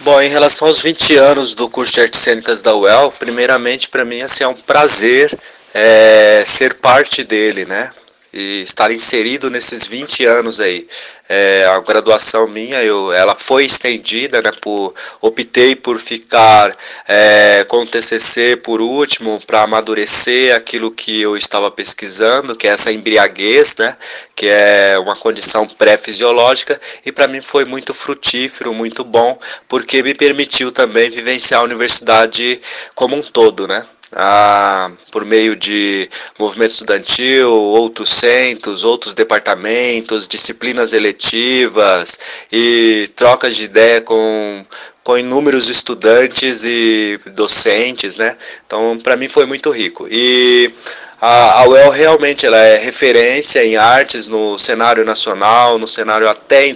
Bom, em relação aos 20 anos do curso de artes cênicas da UEL, primeiramente para mim assim, é um prazer é, ser parte dele, né? E estar inserido nesses 20 anos aí. É, a graduação minha, eu, ela foi estendida, né? Por, optei por ficar é, com o TCC por último para amadurecer aquilo que eu estava pesquisando, que é essa embriaguez, né? Que é uma condição pré-fisiológica e para mim foi muito frutífero, muito bom, porque me permitiu também vivenciar a universidade como um todo, né? Ah, por meio de movimento estudantil, outros centros, outros departamentos, disciplinas eletivas e trocas de ideia com, com inúmeros estudantes e docentes, né? Então, para mim foi muito rico. E a, a UEL realmente ela é referência em artes no cenário nacional, no cenário até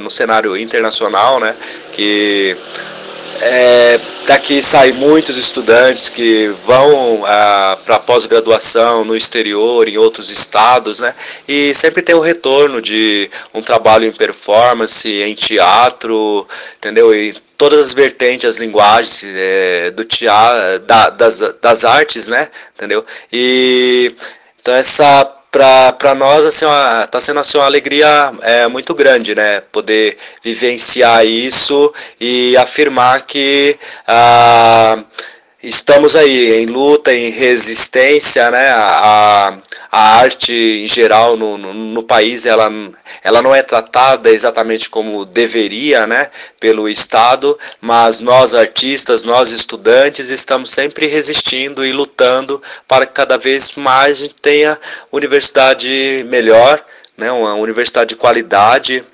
no cenário internacional, né? Que é, daqui saem muitos estudantes que vão ah, para pós-graduação no exterior, em outros estados, né? E sempre tem o retorno de um trabalho em performance, em teatro, entendeu? E todas as vertentes, as linguagens é, do teatro, da, das, das artes, né? Entendeu? E então essa para nós assim está sendo assim, uma alegria é, muito grande né poder vivenciar isso e afirmar que ah, estamos aí em luta, em resistência, né? A, a arte em geral no, no, no, país ela, ela não é tratada exatamente como deveria, né? Pelo Estado, mas nós artistas, nós estudantes estamos sempre resistindo e lutando para que cada vez mais a gente tenha universidade melhor, né? Uma universidade de qualidade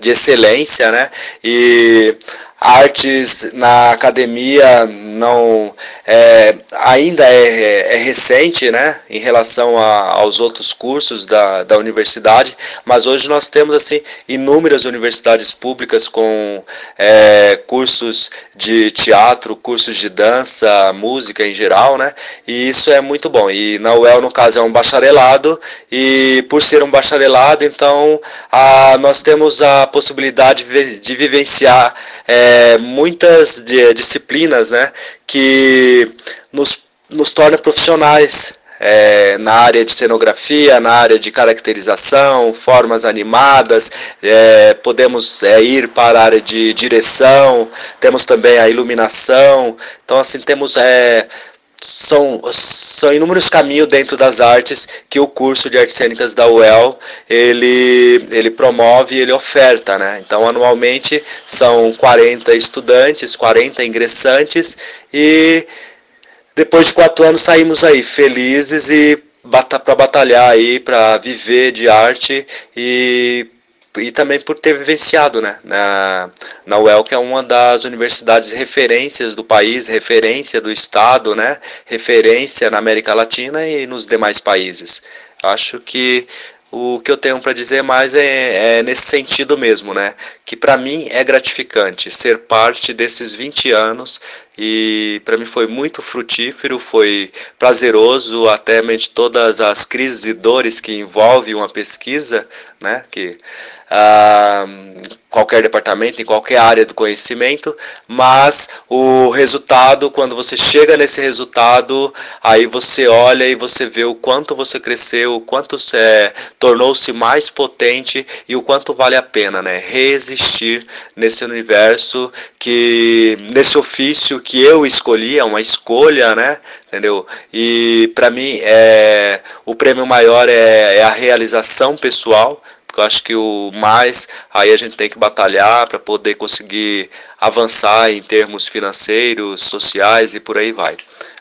de excelência, né? E artes na academia não é, ainda é, é, recente né, em relação a, aos outros cursos da, da universidade, mas hoje nós temos assim inúmeras universidades públicas com é, cursos de teatro, cursos de dança, música em geral, né, e isso é muito bom. E na UEL, no caso, é um bacharelado, e por ser um bacharelado, então a, nós temos a possibilidade de, de vivenciar é, é, muitas de, disciplinas né, que nos, nos torna profissionais é, na área de cenografia, na área de caracterização, formas animadas, é, podemos é, ir para a área de direção, temos também a iluminação, então assim temos é, são, são inúmeros caminhos dentro das artes que o curso de artes cênicas da UEL ele, ele promove ele oferta, né? Então, anualmente são 40 estudantes, 40 ingressantes e depois de quatro anos saímos aí felizes e para batalhar aí, para viver de arte e e também por ter vivenciado né, na, na UEL, que é uma das universidades referências do país, referência do Estado, né, referência na América Latina e nos demais países. Acho que o que eu tenho para dizer mais é, é, nesse sentido mesmo, né? Que para mim é gratificante ser parte desses 20 anos e para mim foi muito frutífero, foi prazeroso, até mente todas as crises e dores que envolvem uma pesquisa, né? Que qualquer departamento, em qualquer área do conhecimento, mas o resultado, quando você chega nesse resultado, aí você olha e você vê o quanto você cresceu, o quanto é, tornou-se mais potente e o quanto vale a pena, né? Resistir nesse universo que nesse ofício que eu escolhi, é uma escolha, né? Entendeu? E para mim é o prêmio maior é, é a realização pessoal eu acho que o mais aí a gente tem que batalhar para poder conseguir avançar em termos financeiros, sociais e por aí vai.